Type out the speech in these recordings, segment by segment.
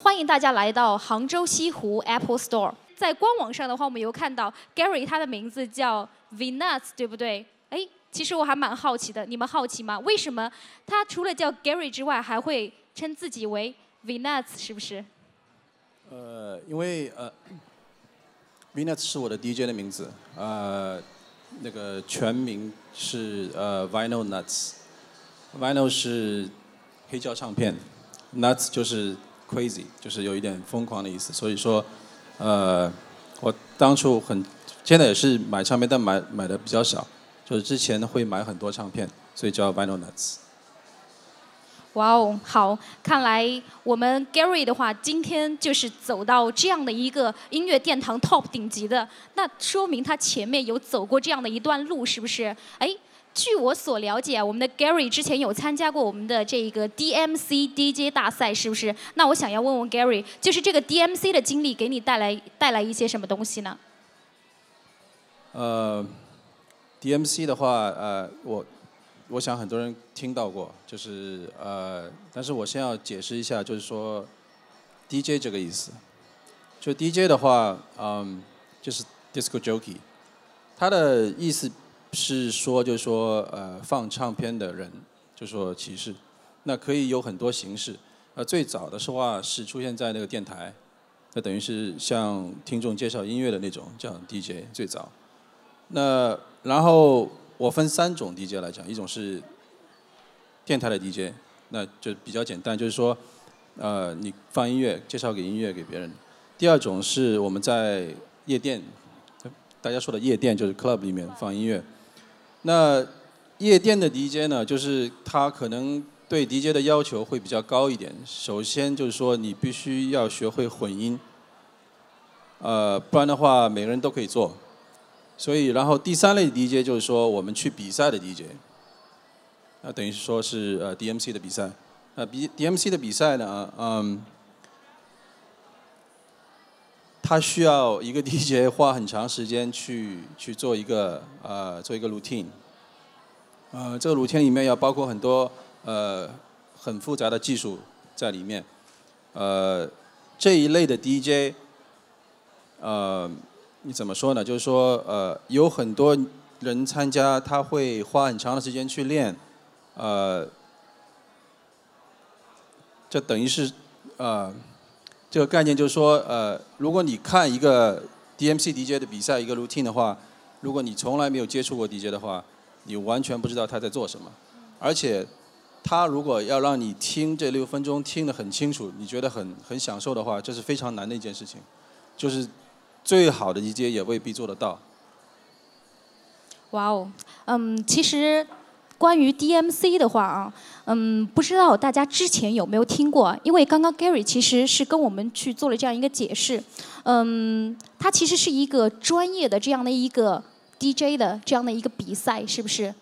欢迎大家来到杭州西湖 Apple Store。在官网上的话，我们有看到 Gary 他的名字叫 Vnuts，对不对？哎，其实我还蛮好奇的，你们好奇吗？为什么他除了叫 Gary 之外，还会称自己为 Vnuts？是不是？呃，因为呃，Vnuts 是我的 DJ 的名字，呃，那个全名是呃 Vinyl Nuts，Vinyl 是黑胶唱片，Nuts 就是 crazy，就是有一点疯狂的意思。所以说，呃，我当初很，现在也是买唱片，但买买的比较少，就是之前会买很多唱片，所以叫 Vinyl Nuts。哇哦，好，看来我们 Gary 的话，今天就是走到这样的一个音乐殿堂 Top 顶级的，那说明他前面有走过这样的一段路，是不是？哎，据我所了解，我们的 Gary 之前有参加过我们的这个 DMC DJ 大赛，是不是？那我想要问问 Gary，就是这个 DMC 的经历给你带来带来一些什么东西呢？呃，DMC 的话，呃，我。我想很多人听到过，就是呃，但是我先要解释一下，就是说，DJ 这个意思，就 DJ 的话，嗯，就是 disco jockey，它的意思是说，就是说，呃，放唱片的人，就说歧视，那可以有很多形式，呃，最早的说话是出现在那个电台，那等于是向听众介绍音乐的那种叫 DJ 最早，那然后。我分三种 DJ 来讲，一种是电台的 DJ，那就比较简单，就是说，呃，你放音乐，介绍给音乐给别人。第二种是我们在夜店，大家说的夜店就是 club 里面放音乐。那夜店的 DJ 呢，就是他可能对 DJ 的要求会比较高一点。首先就是说，你必须要学会混音，呃，不然的话，每个人都可以做。所以，然后第三类 DJ 就是说，我们去比赛的 DJ，那等于说是呃 DMC 的比赛。那 B DMC 的比赛呢，嗯，他需要一个 DJ 花很长时间去 去做一个呃做一个 routine，呃，这个 routine 里面要包括很多呃很复杂的技术在里面，呃，这一类的 DJ，呃。你怎么说呢？就是说，呃，有很多人参加，他会花很长的时间去练，呃，这等于是，呃，这个概念就是说，呃，如果你看一个 DMC DJ 的比赛一个 routine 的话，如果你从来没有接触过 DJ 的话，你完全不知道他在做什么，而且，他如果要让你听这六分钟听得很清楚，你觉得很很享受的话，这是非常难的一件事情，就是。最好的 DJ 也未必做得到。哇哦，嗯，其实关于 DMC 的话啊，嗯，不知道大家之前有没有听过？因为刚刚 Gary 其实是跟我们去做了这样一个解释，嗯，它其实是一个专业的这样的一个 DJ 的这样的一个比赛，是不是？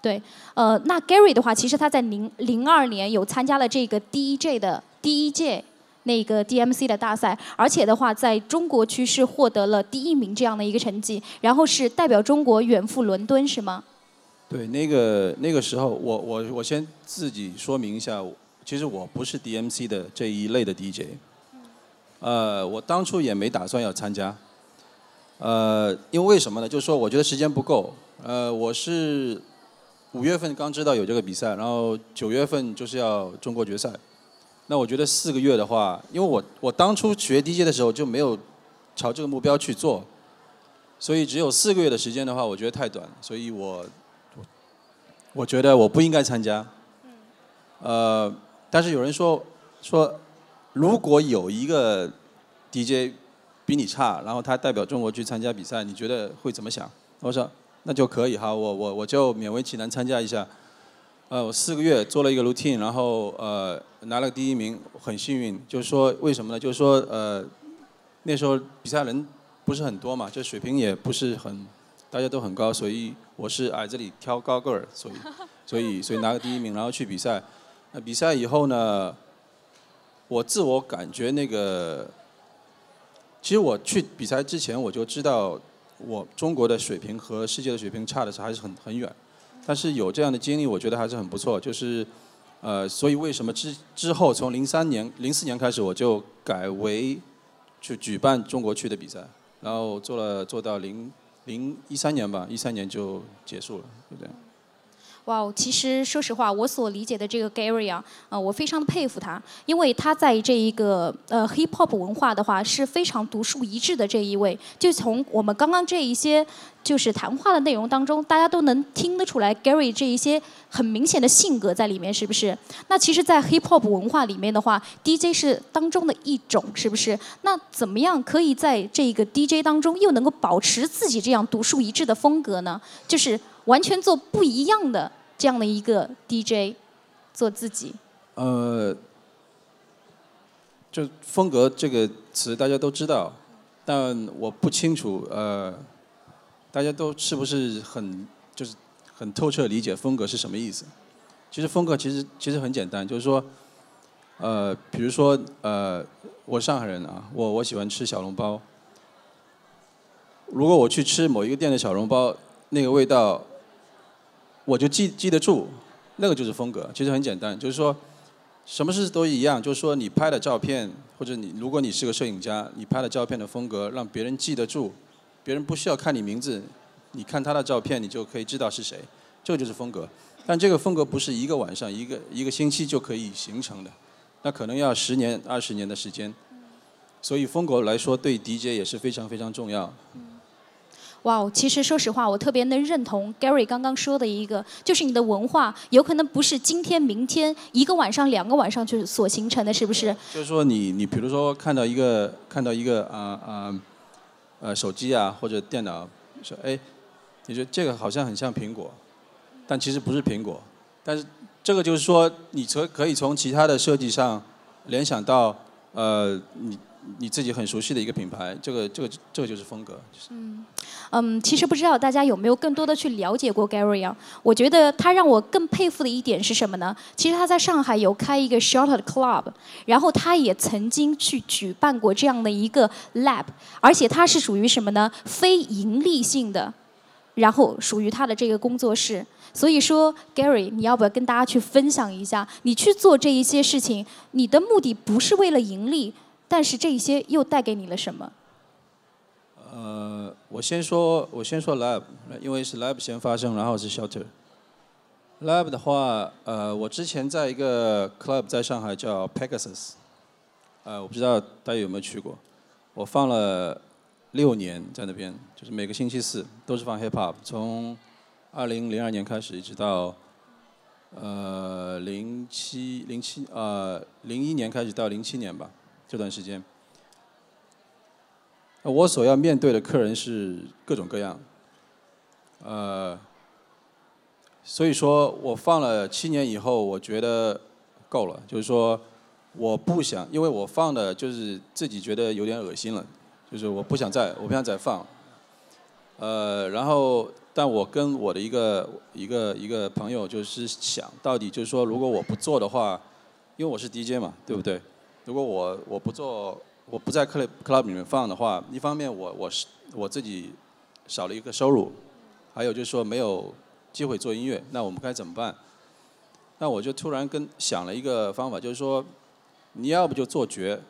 对，呃，那 Gary 的话，其实他在零零二年有参加了这个 DJ 的第一届。那个 DMC 的大赛，而且的话，在中国区是获得了第一名这样的一个成绩，然后是代表中国远赴伦敦，是吗？对，那个那个时候，我我我先自己说明一下，其实我不是 DMC 的这一类的 DJ，呃，我当初也没打算要参加，呃，因为为什么呢？就是说我觉得时间不够，呃，我是五月份刚知道有这个比赛，然后九月份就是要中国决赛。那我觉得四个月的话，因为我我当初学 DJ 的时候就没有朝这个目标去做，所以只有四个月的时间的话，我觉得太短，所以我我觉得我不应该参加。呃，但是有人说说，如果有一个 DJ 比你差，然后他代表中国去参加比赛，你觉得会怎么想？我说那就可以哈，我我我就勉为其难参加一下。呃，我四个月做了一个 routine，然后呃拿了第一名，很幸运。就是说为什么呢？就是说呃那时候比赛人不是很多嘛，就水平也不是很大家都很高，所以我是矮子里挑高个儿，所以 所以所以拿个第一名，然后去比赛。那比赛以后呢，我自我感觉那个，其实我去比赛之前我就知道我中国的水平和世界的水平差的是还是很很远。但是有这样的经历，我觉得还是很不错。就是，呃，所以为什么之之后从零三年、零四年开始，我就改为去举办中国区的比赛，然后做了做到零零一三年吧，一三年就结束了，就这样。哇，其实说实话，我所理解的这个 Gary 啊，呃，我非常佩服他，因为他在这一个呃 Hip Hop 文化的话是非常独树一帜的这一位。就从我们刚刚这一些就是谈话的内容当中，大家都能听得出来 Gary 这一些很明显的性格在里面，是不是？那其实，在 Hip Hop 文化里面的话，DJ 是当中的一种，是不是？那怎么样可以在这个 DJ 当中又能够保持自己这样独树一帜的风格呢？就是完全做不一样的这样的一个 DJ，做自己。呃，就风格这个词大家都知道，但我不清楚呃，大家都是不是很就是很透彻理解风格是什么意思？其实风格其实其实很简单，就是说，呃，比如说呃，我上海人啊，我我喜欢吃小笼包，如果我去吃某一个店的小笼包，那个味道，我就记记得住，那个就是风格。其实很简单，就是说，什么事都一样，就是说你拍的照片，或者你如果你是个摄影家，你拍的照片的风格让别人记得住，别人不需要看你名字，你看他的照片，你就可以知道是谁，这个就是风格。但这个风格不是一个晚上、一个一个星期就可以形成的，那可能要十年、二十年的时间。所以风格来说，对 DJ 也是非常非常重要。哇哦，其实说实话，我特别能认同 Gary 刚刚说的一个，就是你的文化有可能不是今天、明天一个晚上、两个晚上就所形成的，是不是？就是说你你比如说看到一个看到一个啊啊呃呃手机啊或者电脑，说哎，你说这个好像很像苹果，但其实不是苹果，但是这个就是说你从可以从其他的设计上联想到呃你你自己很熟悉的一个品牌，这个这个这个就是风格。嗯嗯，其实不知道大家有没有更多的去了解过 Gary 啊？我觉得他让我更佩服的一点是什么呢？其实他在上海有开一个 Shorter Club，然后他也曾经去举办过这样的一个 Lab，而且他是属于什么呢？非盈利性的，然后属于他的这个工作室。所以说，Gary，你要不要跟大家去分享一下，你去做这一些事情，你的目的不是为了盈利，但是这一些又带给你了什么？呃，我先说，我先说 lab，因为是 lab 先发生，然后是 shelter。lab 的话，呃，我之前在一个 club 在上海叫 Pegasus，呃，我不知道大家有没有去过，我放了六年在那边，就是每个星期四都是放 hip hop，从二零零二年开始一直到呃零七零七呃零一年开始到零七年吧，这段时间。我所要面对的客人是各种各样，呃，所以说我放了七年以后，我觉得够了，就是说我不想，因为我放的就是自己觉得有点恶心了，就是我不想再，我不想再放，呃，然后但我跟我的一个一个一个朋友就是想到底就是说，如果我不做的话，因为我是 DJ 嘛，对不对？如果我我不做。我不在 club club 里面放的话，一方面我我是我自己少了一个收入，还有就是说没有机会做音乐，那我们该怎么办？那我就突然跟想了一个方法，就是说你要不就做绝，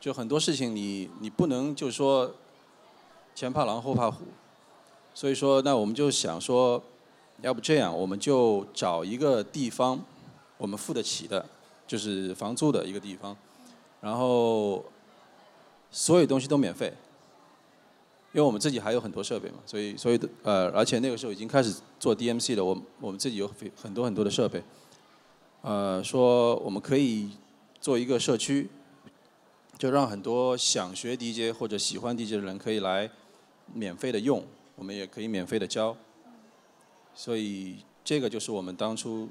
就很多事情你你不能就说前怕狼后怕虎，所以说那我们就想说，要不这样，我们就找一个地方，我们付得起的，就是房租的一个地方，然后。所有东西都免费，因为我们自己还有很多设备嘛，所以所以呃，而且那个时候已经开始做 DMC 了，我我们自己有很很多很多的设备，呃，说我们可以做一个社区，就让很多想学 DJ 或者喜欢 DJ 的人可以来免费的用，我们也可以免费的教，所以这个就是我们当初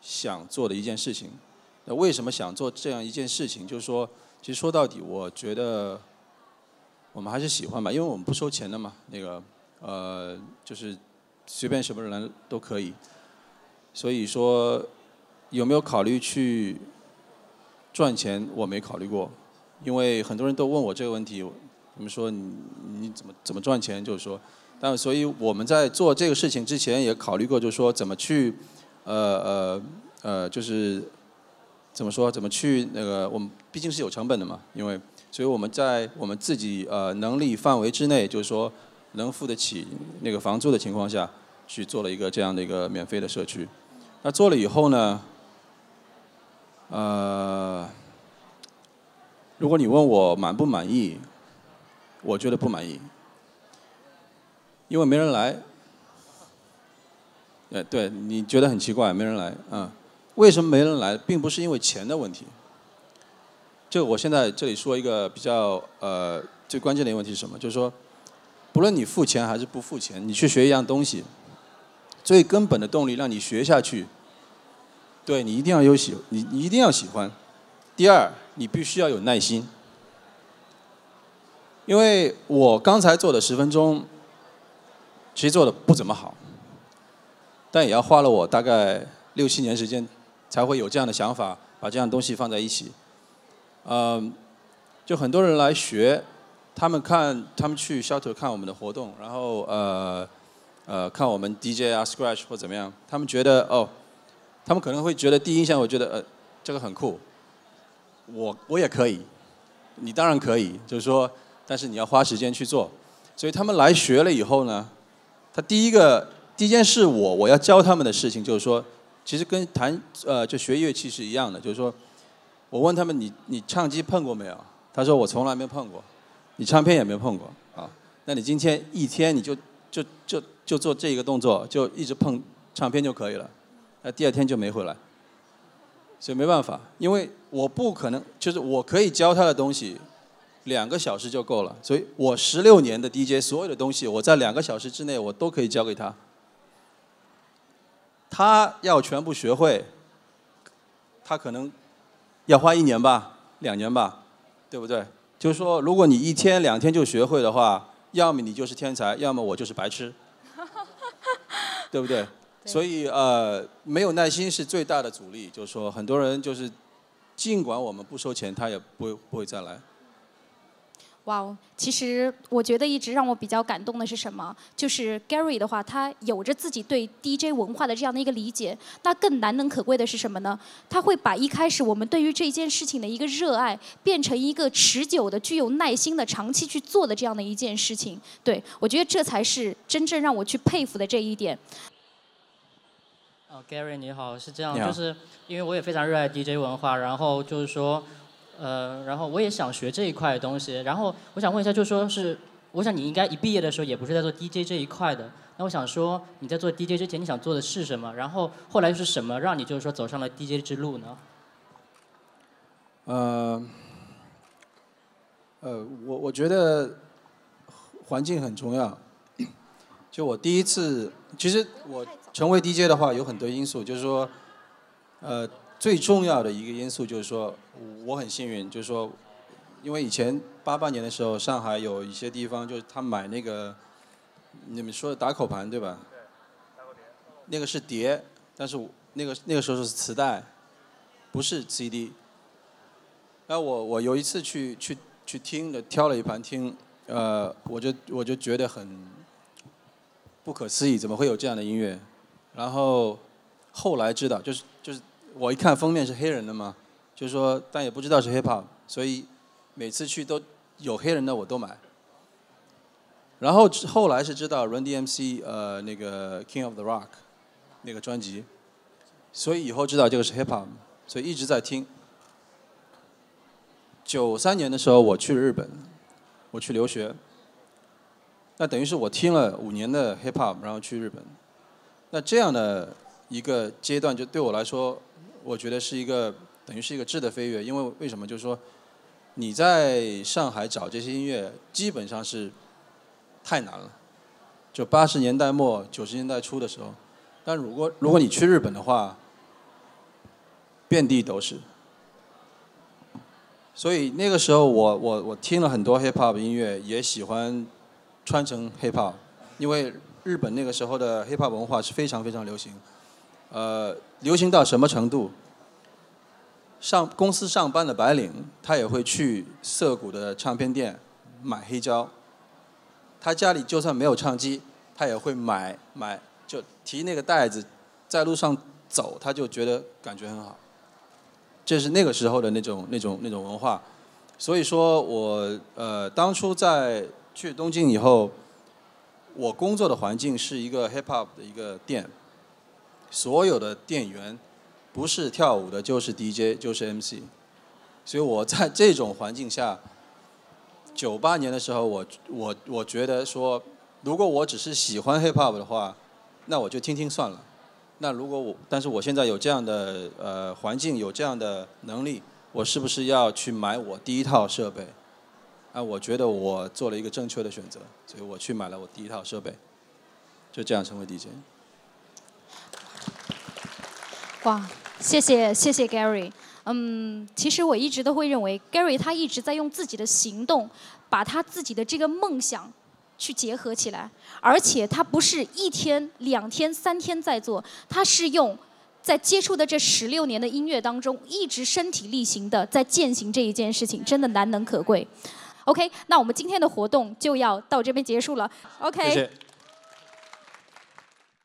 想做的一件事情。那为什么想做这样一件事情？就是说。其实说到底，我觉得我们还是喜欢吧，因为我们不收钱的嘛。那个呃，就是随便什么人都可以。所以说有没有考虑去赚钱？我没考虑过，因为很多人都问我这个问题。我们说你你怎么怎么赚钱？就是说，但所以我们在做这个事情之前也考虑过，就是说怎么去呃呃呃，就是怎么说？怎么去那个？我们毕竟是有成本的嘛，因为所以我们在我们自己呃能力范围之内，就是说能付得起那个房租的情况下，去做了一个这样的一个免费的社区。那做了以后呢，呃，如果你问我满不满意，我觉得不满意，因为没人来。哎，对，你觉得很奇怪，没人来，嗯。为什么没人来？并不是因为钱的问题。就我现在这里说一个比较呃最关键的一个问题是什么？就是说，不论你付钱还是不付钱，你去学一样东西，最根本的动力让你学下去，对你一定要有喜，你你一定要喜欢。第二，你必须要有耐心。因为我刚才做的十分钟，其实做的不怎么好，但也要花了我大概六七年时间。才会有这样的想法，把这样东西放在一起。嗯，就很多人来学，他们看，他们去 shelter 看我们的活动，然后呃呃看我们 DJ 啊 scratch 或怎么样，他们觉得哦，他们可能会觉得第一印象，我觉得呃这个很酷，我我也可以，你当然可以，就是说，但是你要花时间去做。所以他们来学了以后呢，他第一个第一件事，我我要教他们的事情就是说。其实跟弹呃就学乐器是一样的，就是说，我问他们你你唱机碰过没有？他说我从来没碰过，你唱片也没碰过啊。那你今天一天你就就就就做这一个动作，就一直碰唱片就可以了，那第二天就没回来。所以没办法，因为我不可能，就是我可以教他的东西，两个小时就够了。所以我十六年的 DJ 所有的东西，我在两个小时之内我都可以教给他。他要全部学会，他可能要花一年吧，两年吧，对不对？就是说，如果你一天两天就学会的话，要么你就是天才，要么我就是白痴，对不对？所以呃，没有耐心是最大的阻力。就是说，很多人就是，尽管我们不收钱，他也不会不会再来。哇哦，其实我觉得一直让我比较感动的是什么？就是 Gary 的话，他有着自己对 DJ 文化的这样的一个理解。那更难能可贵的是什么呢？他会把一开始我们对于这件事情的一个热爱，变成一个持久的、具有耐心的、长期去做的这样的一件事情。对我觉得这才是真正让我去佩服的这一点。哦，Gary 你好，是这样，就是因为我也非常热爱 DJ 文化，然后就是说。呃，然后我也想学这一块的东西，然后我想问一下，就说是，我想你应该一毕业的时候也不是在做 DJ 这一块的，那我想说你在做 DJ 之前你想做的是什么？然后后来是什么让你就是说走上了 DJ 之路呢？呃，呃，我我觉得环境很重要。就我第一次，其实我成为 DJ 的话有很多因素，就是说，呃。最重要的一个因素就是说，我很幸运，就是说，因为以前八八年的时候，上海有一些地方就是他买那个，你们说的打口盘对吧？那个是碟，但是那个那个时候是磁带，不是 CD。那我我有一次去去去听的，挑了一盘听，呃，我就我就觉得很不可思议，怎么会有这样的音乐？然后后来知道，就是就是。我一看封面是黑人的嘛，就是说，但也不知道是 hip hop，所以每次去都有黑人的我都买。然后后来是知道 Run DMC 呃那个 King of the Rock 那个专辑，所以以后知道这个是 hip hop，所以一直在听。九三年的时候我去日本，我去留学，那等于是我听了五年的 hip hop，然后去日本，那这样的一个阶段就对我来说。我觉得是一个等于是一个质的飞跃，因为为什么？就是说，你在上海找这些音乐基本上是太难了。就八十年代末九十年代初的时候，但如果如果你去日本的话，遍地都是。所以那个时候我我我听了很多 hip hop 音乐，也喜欢穿成 hip hop，因为日本那个时候的 hip hop 文化是非常非常流行。呃，流行到什么程度？上公司上班的白领，他也会去涩谷的唱片店买黑胶。他家里就算没有唱机，他也会买买，就提那个袋子，在路上走，他就觉得感觉很好。这是那个时候的那种那种那种文化。所以说我呃当初在去东京以后，我工作的环境是一个 hip hop 的一个店，所有的店员不是跳舞的，就是 DJ，就是 MC。所以我在这种环境下，九八年的时候，我我我觉得说，如果我只是喜欢 hip hop 的话，那我就听听算了。那如果我，但是我现在有这样的呃环境，有这样的能力。我是不是要去买我第一套设备？啊，我觉得我做了一个正确的选择，所以我去买了我第一套设备，就这样成为 DJ。哇，谢谢谢谢 Gary。嗯，其实我一直都会认为 Gary 他一直在用自己的行动，把他自己的这个梦想去结合起来，而且他不是一天、两天、三天在做，他是用。在接触的这十六年的音乐当中，一直身体力行的在践行这一件事情，真的难能可贵。OK，那我们今天的活动就要到这边结束了。OK。